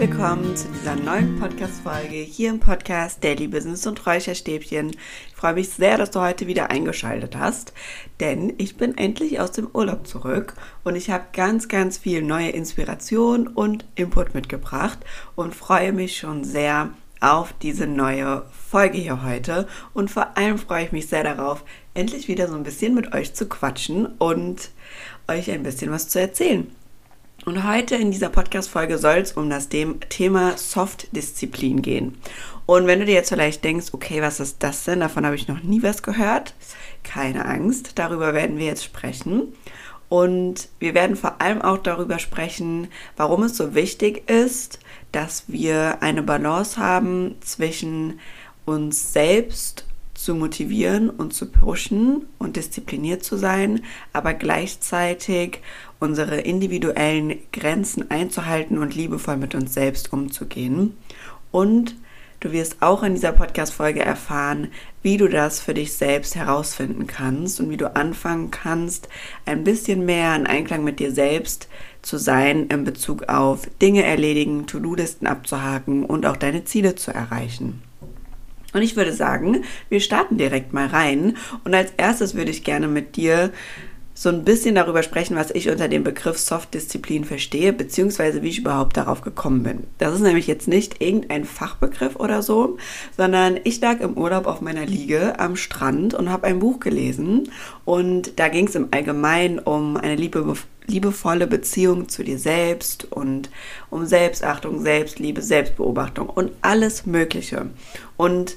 willkommen zu dieser neuen Podcast-Folge hier im Podcast Daily Business und Räucherstäbchen. Ich freue mich sehr, dass du heute wieder eingeschaltet hast, denn ich bin endlich aus dem Urlaub zurück und ich habe ganz, ganz viel neue Inspiration und Input mitgebracht und freue mich schon sehr auf diese neue Folge hier heute und vor allem freue ich mich sehr darauf, endlich wieder so ein bisschen mit euch zu quatschen und euch ein bisschen was zu erzählen. Und heute in dieser Podcast-Folge soll es um das Thema Soft-Disziplin gehen. Und wenn du dir jetzt vielleicht denkst, okay, was ist das denn? Davon habe ich noch nie was gehört. Keine Angst, darüber werden wir jetzt sprechen. Und wir werden vor allem auch darüber sprechen, warum es so wichtig ist, dass wir eine Balance haben zwischen uns selbst zu motivieren und zu pushen und diszipliniert zu sein, aber gleichzeitig unsere individuellen Grenzen einzuhalten und liebevoll mit uns selbst umzugehen. Und du wirst auch in dieser Podcast-Folge erfahren, wie du das für dich selbst herausfinden kannst und wie du anfangen kannst, ein bisschen mehr in Einklang mit dir selbst zu sein in Bezug auf Dinge erledigen, To-Do-Listen abzuhaken und auch deine Ziele zu erreichen. Und ich würde sagen, wir starten direkt mal rein. Und als erstes würde ich gerne mit dir so ein bisschen darüber sprechen, was ich unter dem Begriff Soft-Disziplin verstehe, beziehungsweise wie ich überhaupt darauf gekommen bin. Das ist nämlich jetzt nicht irgendein Fachbegriff oder so, sondern ich lag im Urlaub auf meiner Liege am Strand und habe ein Buch gelesen. Und da ging es im Allgemeinen um eine liebe, liebevolle Beziehung zu dir selbst und um Selbstachtung, Selbstliebe, Selbstbeobachtung und alles Mögliche. Und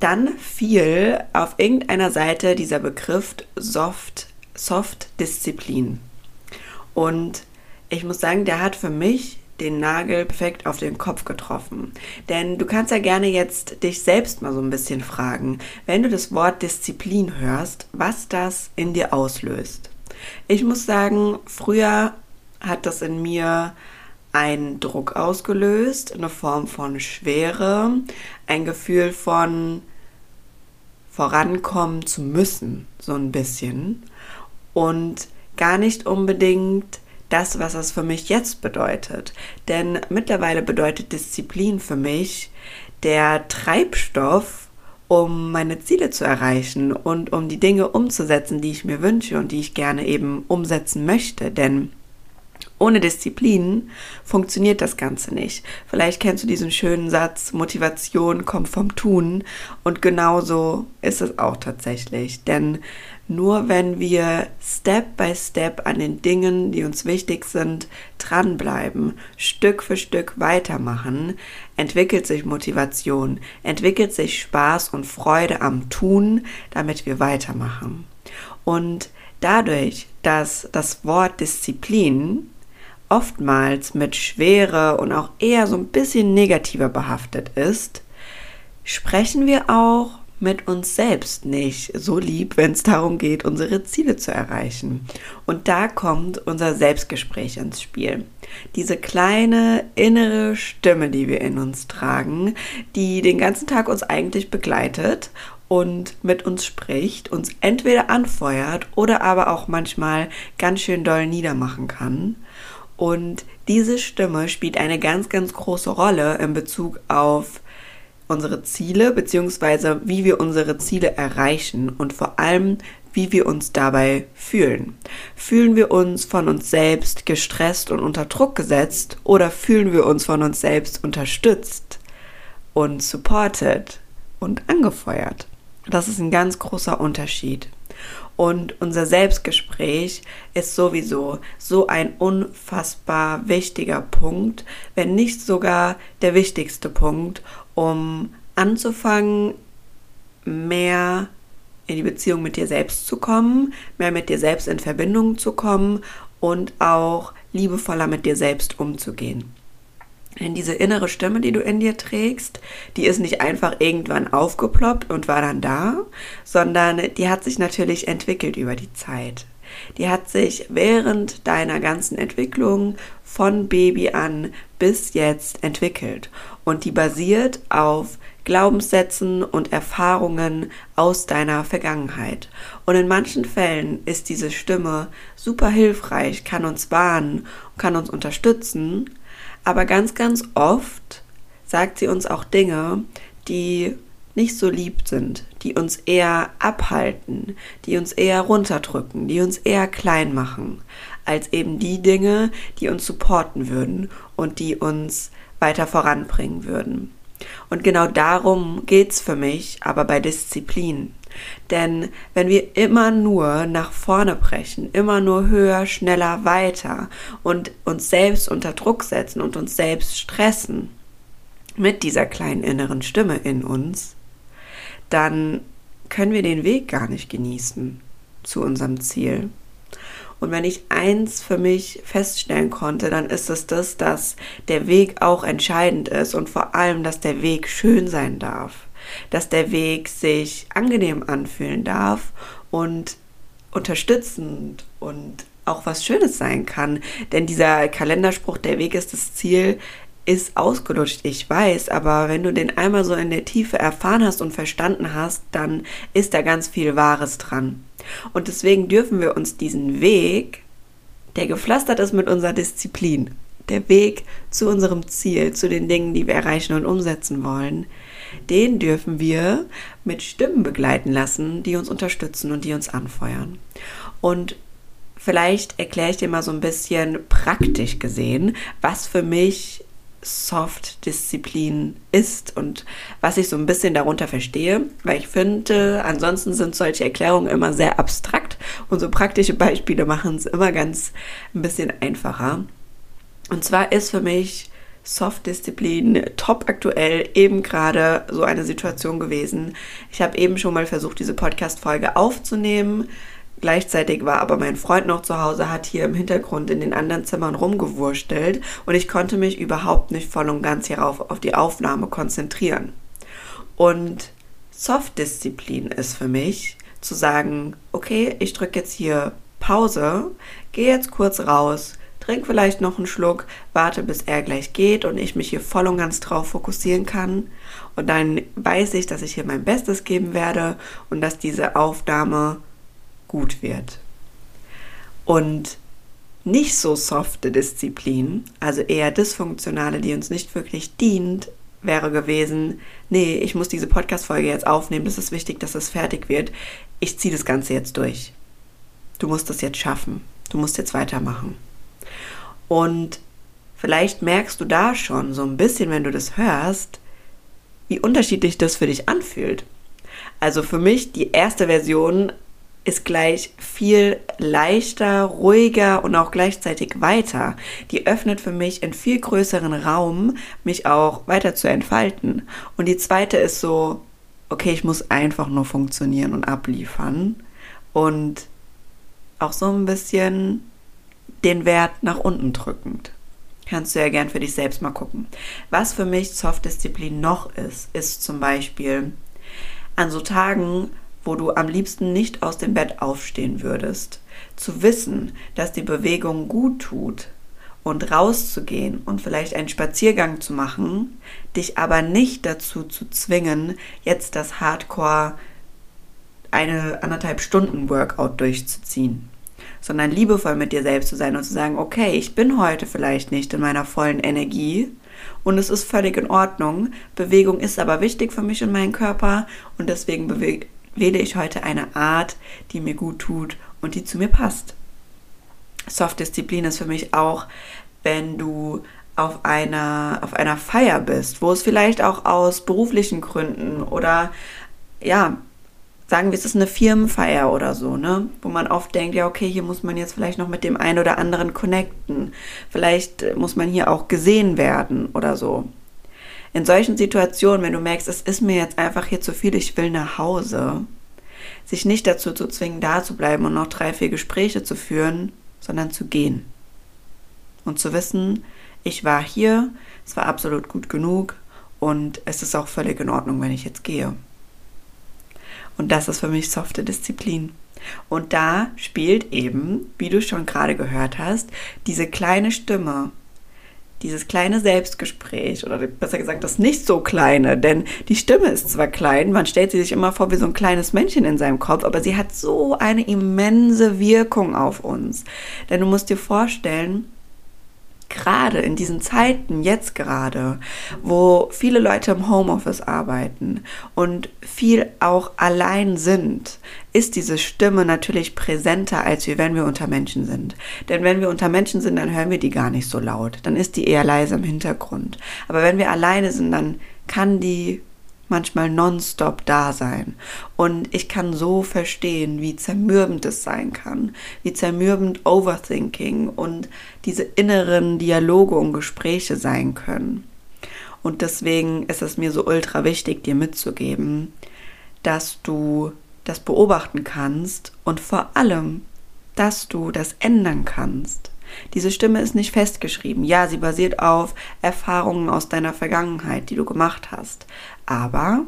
dann fiel auf irgendeiner Seite dieser Begriff Soft Soft-Disziplin. Und ich muss sagen, der hat für mich den Nagel perfekt auf den Kopf getroffen. Denn du kannst ja gerne jetzt dich selbst mal so ein bisschen fragen, wenn du das Wort Disziplin hörst, was das in dir auslöst. Ich muss sagen, früher hat das in mir einen Druck ausgelöst, eine Form von Schwere, ein Gefühl von vorankommen zu müssen, so ein bisschen und gar nicht unbedingt das, was es für mich jetzt bedeutet. Denn mittlerweile bedeutet Disziplin für mich der Treibstoff, um meine Ziele zu erreichen und um die Dinge umzusetzen, die ich mir wünsche und die ich gerne eben umsetzen möchte. Denn ohne Disziplin funktioniert das Ganze nicht. Vielleicht kennst du diesen schönen Satz, Motivation kommt vom Tun. Und genauso ist es auch tatsächlich. Denn nur wenn wir Step by Step an den Dingen, die uns wichtig sind, dranbleiben, Stück für Stück weitermachen, entwickelt sich Motivation, entwickelt sich Spaß und Freude am Tun, damit wir weitermachen. Und dadurch, dass das Wort Disziplin oftmals mit Schwere und auch eher so ein bisschen negativer behaftet ist, sprechen wir auch mit uns selbst nicht so lieb, wenn es darum geht, unsere Ziele zu erreichen. Und da kommt unser Selbstgespräch ins Spiel. Diese kleine innere Stimme, die wir in uns tragen, die den ganzen Tag uns eigentlich begleitet und mit uns spricht, uns entweder anfeuert oder aber auch manchmal ganz schön doll niedermachen kann. Und diese Stimme spielt eine ganz, ganz große Rolle in Bezug auf unsere Ziele beziehungsweise wie wir unsere Ziele erreichen und vor allem, wie wir uns dabei fühlen. Fühlen wir uns von uns selbst gestresst und unter Druck gesetzt oder fühlen wir uns von uns selbst unterstützt und supported und angefeuert? Das ist ein ganz großer Unterschied. Und unser Selbstgespräch ist sowieso so ein unfassbar wichtiger Punkt, wenn nicht sogar der wichtigste Punkt, um anzufangen, mehr in die Beziehung mit dir selbst zu kommen, mehr mit dir selbst in Verbindung zu kommen und auch liebevoller mit dir selbst umzugehen. Denn diese innere Stimme, die du in dir trägst, die ist nicht einfach irgendwann aufgeploppt und war dann da, sondern die hat sich natürlich entwickelt über die Zeit. Die hat sich während deiner ganzen Entwicklung von Baby an bis jetzt entwickelt. Und die basiert auf Glaubenssätzen und Erfahrungen aus deiner Vergangenheit. Und in manchen Fällen ist diese Stimme super hilfreich, kann uns warnen, kann uns unterstützen, aber ganz, ganz oft sagt sie uns auch Dinge, die nicht so lieb sind, die uns eher abhalten, die uns eher runterdrücken, die uns eher klein machen, als eben die Dinge, die uns supporten würden und die uns weiter voranbringen würden. Und genau darum geht's für mich, aber bei Disziplin. Denn wenn wir immer nur nach vorne brechen, immer nur höher, schneller, weiter und uns selbst unter Druck setzen und uns selbst stressen mit dieser kleinen inneren Stimme in uns, dann können wir den Weg gar nicht genießen zu unserem Ziel. Und wenn ich eins für mich feststellen konnte, dann ist es das, dass der Weg auch entscheidend ist und vor allem, dass der Weg schön sein darf, dass der Weg sich angenehm anfühlen darf und unterstützend und auch was Schönes sein kann. Denn dieser Kalenderspruch, der Weg ist das Ziel, ist ausgelutscht, ich weiß, aber wenn du den einmal so in der Tiefe erfahren hast und verstanden hast, dann ist da ganz viel Wahres dran. Und deswegen dürfen wir uns diesen Weg, der gepflastert ist mit unserer Disziplin, der Weg zu unserem Ziel, zu den Dingen, die wir erreichen und umsetzen wollen, den dürfen wir mit Stimmen begleiten lassen, die uns unterstützen und die uns anfeuern. Und vielleicht erkläre ich dir mal so ein bisschen praktisch gesehen, was für mich Soft-Disziplin ist und was ich so ein bisschen darunter verstehe, weil ich finde, ansonsten sind solche Erklärungen immer sehr abstrakt und so praktische Beispiele machen es immer ganz ein bisschen einfacher. Und zwar ist für mich Soft-Disziplin top aktuell eben gerade so eine Situation gewesen. Ich habe eben schon mal versucht, diese Podcast-Folge aufzunehmen Gleichzeitig war aber mein Freund noch zu Hause, hat hier im Hintergrund in den anderen Zimmern rumgewurstelt und ich konnte mich überhaupt nicht voll und ganz hierauf auf die Aufnahme konzentrieren. Und Soft-Disziplin ist für mich zu sagen, okay, ich drücke jetzt hier Pause, gehe jetzt kurz raus, trink vielleicht noch einen Schluck, warte bis er gleich geht und ich mich hier voll und ganz drauf fokussieren kann. Und dann weiß ich, dass ich hier mein Bestes geben werde und dass diese Aufnahme gut wird. Und nicht so softe Disziplin, also eher dysfunktionale, die uns nicht wirklich dient, wäre gewesen, nee, ich muss diese Podcast-Folge jetzt aufnehmen, es ist wichtig, dass es fertig wird. Ich ziehe das Ganze jetzt durch. Du musst das jetzt schaffen. Du musst jetzt weitermachen. Und vielleicht merkst du da schon so ein bisschen, wenn du das hörst, wie unterschiedlich das für dich anfühlt. Also für mich die erste Version ist gleich viel leichter, ruhiger und auch gleichzeitig weiter. Die öffnet für mich einen viel größeren Raum, mich auch weiter zu entfalten. Und die zweite ist so, okay, ich muss einfach nur funktionieren und abliefern. Und auch so ein bisschen den Wert nach unten drückend. Kannst du ja gern für dich selbst mal gucken. Was für mich Soft-Disziplin noch ist, ist zum Beispiel an so Tagen, wo du am liebsten nicht aus dem Bett aufstehen würdest, zu wissen, dass die Bewegung gut tut und rauszugehen und vielleicht einen Spaziergang zu machen, dich aber nicht dazu zu zwingen, jetzt das Hardcore eine anderthalb Stunden Workout durchzuziehen, sondern liebevoll mit dir selbst zu sein und zu sagen, okay, ich bin heute vielleicht nicht in meiner vollen Energie, und es ist völlig in Ordnung. Bewegung ist aber wichtig für mich und meinen Körper und deswegen wähle ich heute eine Art, die mir gut tut und die zu mir passt. Soft-Disziplin ist für mich auch, wenn du auf einer, auf einer Feier bist, wo es vielleicht auch aus beruflichen Gründen oder ja, sagen wir, es ist eine Firmenfeier oder so, ne? Wo man oft denkt, ja, okay, hier muss man jetzt vielleicht noch mit dem einen oder anderen connecten. Vielleicht muss man hier auch gesehen werden oder so in solchen Situationen, wenn du merkst, es ist mir jetzt einfach hier zu viel, ich will nach Hause, sich nicht dazu zu zwingen, da zu bleiben und noch drei, vier Gespräche zu führen, sondern zu gehen. Und zu wissen, ich war hier, es war absolut gut genug und es ist auch völlig in Ordnung, wenn ich jetzt gehe. Und das ist für mich softe Disziplin. Und da spielt eben, wie du schon gerade gehört hast, diese kleine Stimme, dieses kleine Selbstgespräch oder besser gesagt das nicht so kleine, denn die Stimme ist zwar klein, man stellt sie sich immer vor wie so ein kleines Männchen in seinem Kopf, aber sie hat so eine immense Wirkung auf uns. Denn du musst dir vorstellen, gerade in diesen Zeiten, jetzt gerade, wo viele Leute im Homeoffice arbeiten und viel auch allein sind, ist diese Stimme natürlich präsenter, als wie wenn wir unter Menschen sind. Denn wenn wir unter Menschen sind, dann hören wir die gar nicht so laut. Dann ist die eher leise im Hintergrund. Aber wenn wir alleine sind, dann kann die manchmal nonstop da sein. Und ich kann so verstehen, wie zermürbend es sein kann, wie zermürbend Overthinking und diese inneren Dialoge und Gespräche sein können. Und deswegen ist es mir so ultra wichtig, dir mitzugeben, dass du das beobachten kannst und vor allem, dass du das ändern kannst. Diese Stimme ist nicht festgeschrieben. Ja, sie basiert auf Erfahrungen aus deiner Vergangenheit, die du gemacht hast. Aber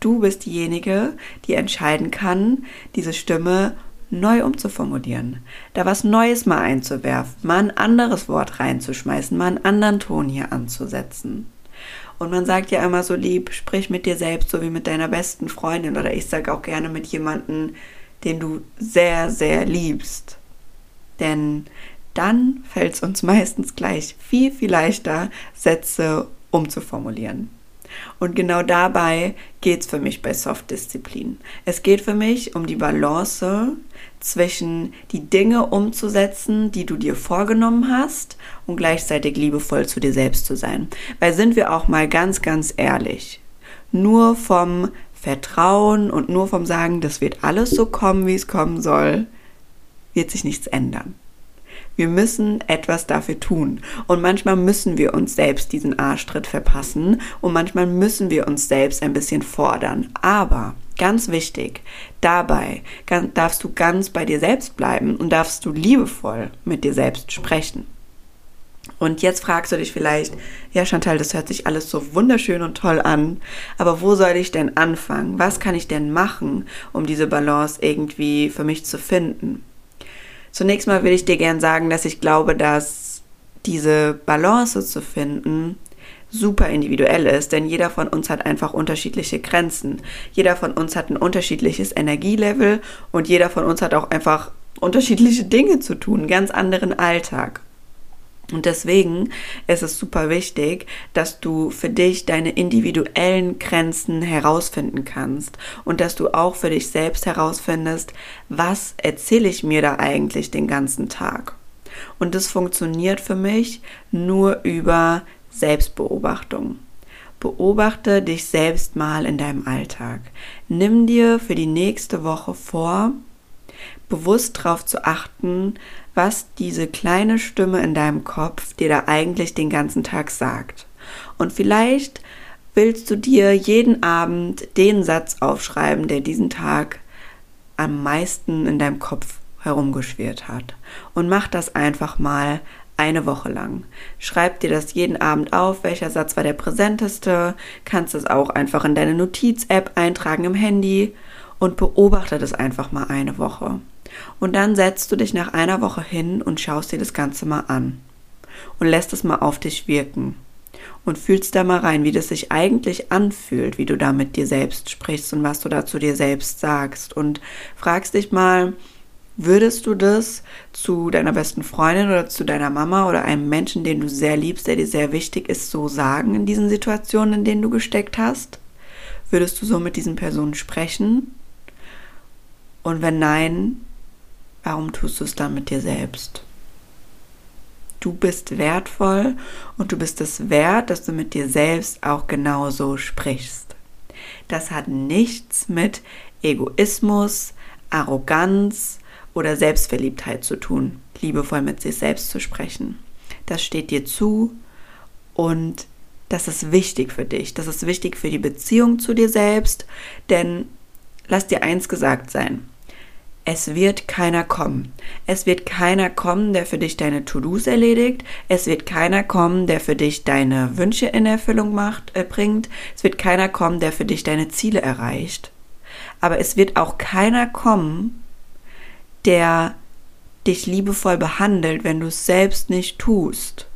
du bist diejenige, die entscheiden kann, diese Stimme neu umzuformulieren, da was Neues mal einzuwerfen, mal ein anderes Wort reinzuschmeißen, mal einen anderen Ton hier anzusetzen. Und man sagt ja immer so lieb, sprich mit dir selbst, so wie mit deiner besten Freundin oder ich sage auch gerne mit jemandem, den du sehr, sehr liebst. Denn dann fällt es uns meistens gleich viel, viel leichter, Sätze umzuformulieren. Und genau dabei geht es für mich bei Soft-Disziplin. Es geht für mich um die Balance zwischen die Dinge umzusetzen, die du dir vorgenommen hast und gleichzeitig liebevoll zu dir selbst zu sein. Weil sind wir auch mal ganz, ganz ehrlich, nur vom Vertrauen und nur vom Sagen, das wird alles so kommen, wie es kommen soll, wird sich nichts ändern. Wir müssen etwas dafür tun. Und manchmal müssen wir uns selbst diesen Arschtritt verpassen und manchmal müssen wir uns selbst ein bisschen fordern. Aber ganz wichtig, dabei darfst du ganz bei dir selbst bleiben und darfst du liebevoll mit dir selbst sprechen. Und jetzt fragst du dich vielleicht, ja Chantal, das hört sich alles so wunderschön und toll an, aber wo soll ich denn anfangen? Was kann ich denn machen, um diese Balance irgendwie für mich zu finden? Zunächst mal will ich dir gern sagen, dass ich glaube, dass diese Balance zu finden super individuell ist, denn jeder von uns hat einfach unterschiedliche Grenzen. Jeder von uns hat ein unterschiedliches Energielevel und jeder von uns hat auch einfach unterschiedliche Dinge zu tun, ganz anderen Alltag. Und deswegen ist es super wichtig, dass du für dich deine individuellen Grenzen herausfinden kannst und dass du auch für dich selbst herausfindest, was erzähle ich mir da eigentlich den ganzen Tag. Und das funktioniert für mich nur über Selbstbeobachtung. Beobachte dich selbst mal in deinem Alltag. Nimm dir für die nächste Woche vor, bewusst darauf zu achten, was diese kleine Stimme in deinem Kopf dir da eigentlich den ganzen Tag sagt. Und vielleicht willst du dir jeden Abend den Satz aufschreiben, der diesen Tag am meisten in deinem Kopf herumgeschwirrt hat. Und mach das einfach mal eine Woche lang. Schreib dir das jeden Abend auf, welcher Satz war der präsenteste, kannst es auch einfach in deine Notiz-App eintragen im Handy und beobachte das einfach mal eine Woche. Und dann setzt du dich nach einer Woche hin und schaust dir das Ganze mal an und lässt es mal auf dich wirken und fühlst da mal rein, wie das sich eigentlich anfühlt, wie du da mit dir selbst sprichst und was du da zu dir selbst sagst und fragst dich mal, würdest du das zu deiner besten Freundin oder zu deiner Mama oder einem Menschen, den du sehr liebst, der dir sehr wichtig ist, so sagen in diesen Situationen, in denen du gesteckt hast? Würdest du so mit diesen Personen sprechen? Und wenn nein, Warum tust du es dann mit dir selbst? Du bist wertvoll und du bist es wert, dass du mit dir selbst auch genauso sprichst. Das hat nichts mit Egoismus, Arroganz oder Selbstverliebtheit zu tun, liebevoll mit sich selbst zu sprechen. Das steht dir zu und das ist wichtig für dich. Das ist wichtig für die Beziehung zu dir selbst, denn lass dir eins gesagt sein es wird keiner kommen. Es wird keiner kommen, der für dich deine To-Dos erledigt. Es wird keiner kommen, der für dich deine Wünsche in Erfüllung macht, äh, bringt. Es wird keiner kommen, der für dich deine Ziele erreicht. Aber es wird auch keiner kommen, der dich liebevoll behandelt, wenn du es selbst nicht tust.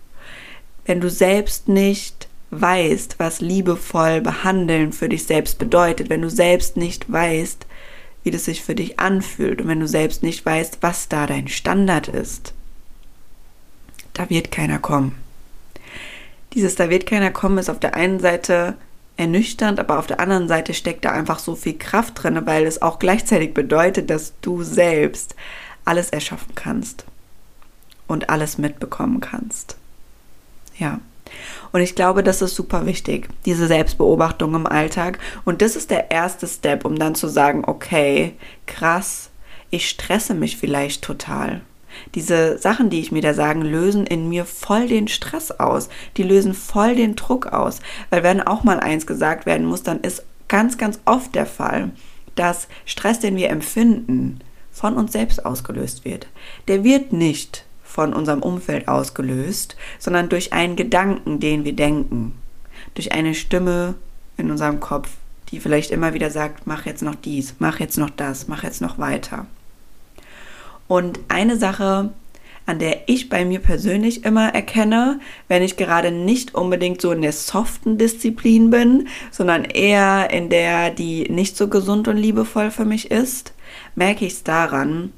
wenn du selbst nicht weißt, was liebevoll behandeln für dich selbst bedeutet, wenn du selbst nicht weißt, wie das sich für dich anfühlt und wenn du selbst nicht weißt, was da dein Standard ist, da wird keiner kommen. Dieses da wird keiner kommen ist auf der einen Seite ernüchternd, aber auf der anderen Seite steckt da einfach so viel Kraft drin, weil es auch gleichzeitig bedeutet, dass du selbst alles erschaffen kannst und alles mitbekommen kannst. Ja. Und ich glaube, das ist super wichtig, diese Selbstbeobachtung im Alltag. Und das ist der erste Step, um dann zu sagen, okay, krass, ich stresse mich vielleicht total. Diese Sachen, die ich mir da sagen, lösen in mir voll den Stress aus. Die lösen voll den Druck aus. Weil wenn auch mal eins gesagt werden muss, dann ist ganz, ganz oft der Fall, dass Stress, den wir empfinden, von uns selbst ausgelöst wird. Der wird nicht von unserem Umfeld ausgelöst, sondern durch einen Gedanken, den wir denken. Durch eine Stimme in unserem Kopf, die vielleicht immer wieder sagt, mach jetzt noch dies, mach jetzt noch das, mach jetzt noch weiter. Und eine Sache, an der ich bei mir persönlich immer erkenne, wenn ich gerade nicht unbedingt so in der soften Disziplin bin, sondern eher in der, die nicht so gesund und liebevoll für mich ist, merke ich es daran,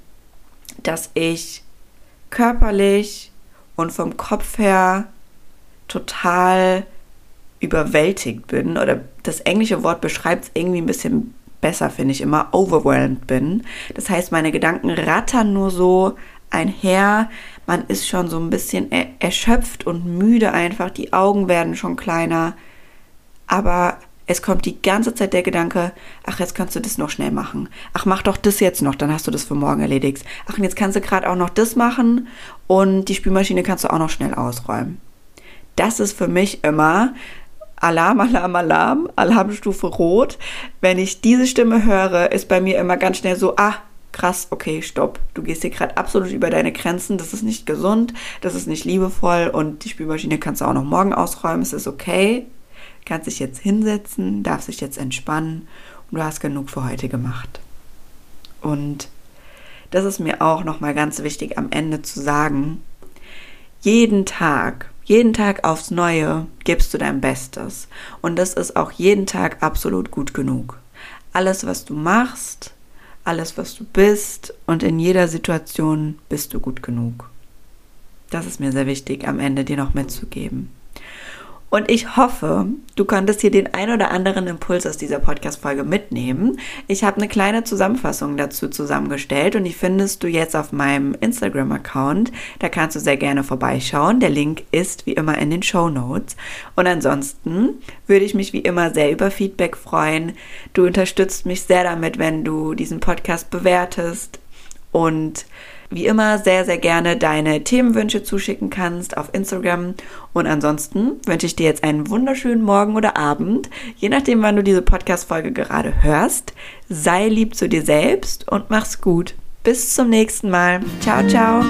dass ich körperlich und vom Kopf her total überwältigt bin oder das englische Wort beschreibt es irgendwie ein bisschen besser, finde ich immer, overwhelmed bin. Das heißt, meine Gedanken rattern nur so einher. Man ist schon so ein bisschen erschöpft und müde einfach. Die Augen werden schon kleiner. Aber es kommt die ganze Zeit der Gedanke, ach, jetzt kannst du das noch schnell machen. Ach, mach doch das jetzt noch, dann hast du das für morgen erledigt. Ach, und jetzt kannst du gerade auch noch das machen und die Spülmaschine kannst du auch noch schnell ausräumen. Das ist für mich immer Alarm, Alarm, Alarm, Alarmstufe rot. Wenn ich diese Stimme höre, ist bei mir immer ganz schnell so, ah, krass, okay, stopp. Du gehst hier gerade absolut über deine Grenzen. Das ist nicht gesund, das ist nicht liebevoll und die Spülmaschine kannst du auch noch morgen ausräumen. Es ist okay kannst dich jetzt hinsetzen, darfst dich jetzt entspannen und du hast genug für heute gemacht. Und das ist mir auch nochmal ganz wichtig am Ende zu sagen, jeden Tag, jeden Tag aufs Neue gibst du dein Bestes. Und das ist auch jeden Tag absolut gut genug. Alles, was du machst, alles, was du bist und in jeder Situation bist du gut genug. Das ist mir sehr wichtig am Ende dir noch mitzugeben. Und ich hoffe, du konntest hier den ein oder anderen Impuls aus dieser Podcast-Folge mitnehmen. Ich habe eine kleine Zusammenfassung dazu zusammengestellt und die findest du jetzt auf meinem Instagram-Account. Da kannst du sehr gerne vorbeischauen. Der Link ist wie immer in den Show Notes. Und ansonsten würde ich mich wie immer sehr über Feedback freuen. Du unterstützt mich sehr damit, wenn du diesen Podcast bewertest und wie immer sehr, sehr gerne deine Themenwünsche zuschicken kannst auf Instagram. Und ansonsten wünsche ich dir jetzt einen wunderschönen Morgen oder Abend, je nachdem, wann du diese Podcast-Folge gerade hörst. Sei lieb zu dir selbst und mach's gut. Bis zum nächsten Mal. Ciao, ciao.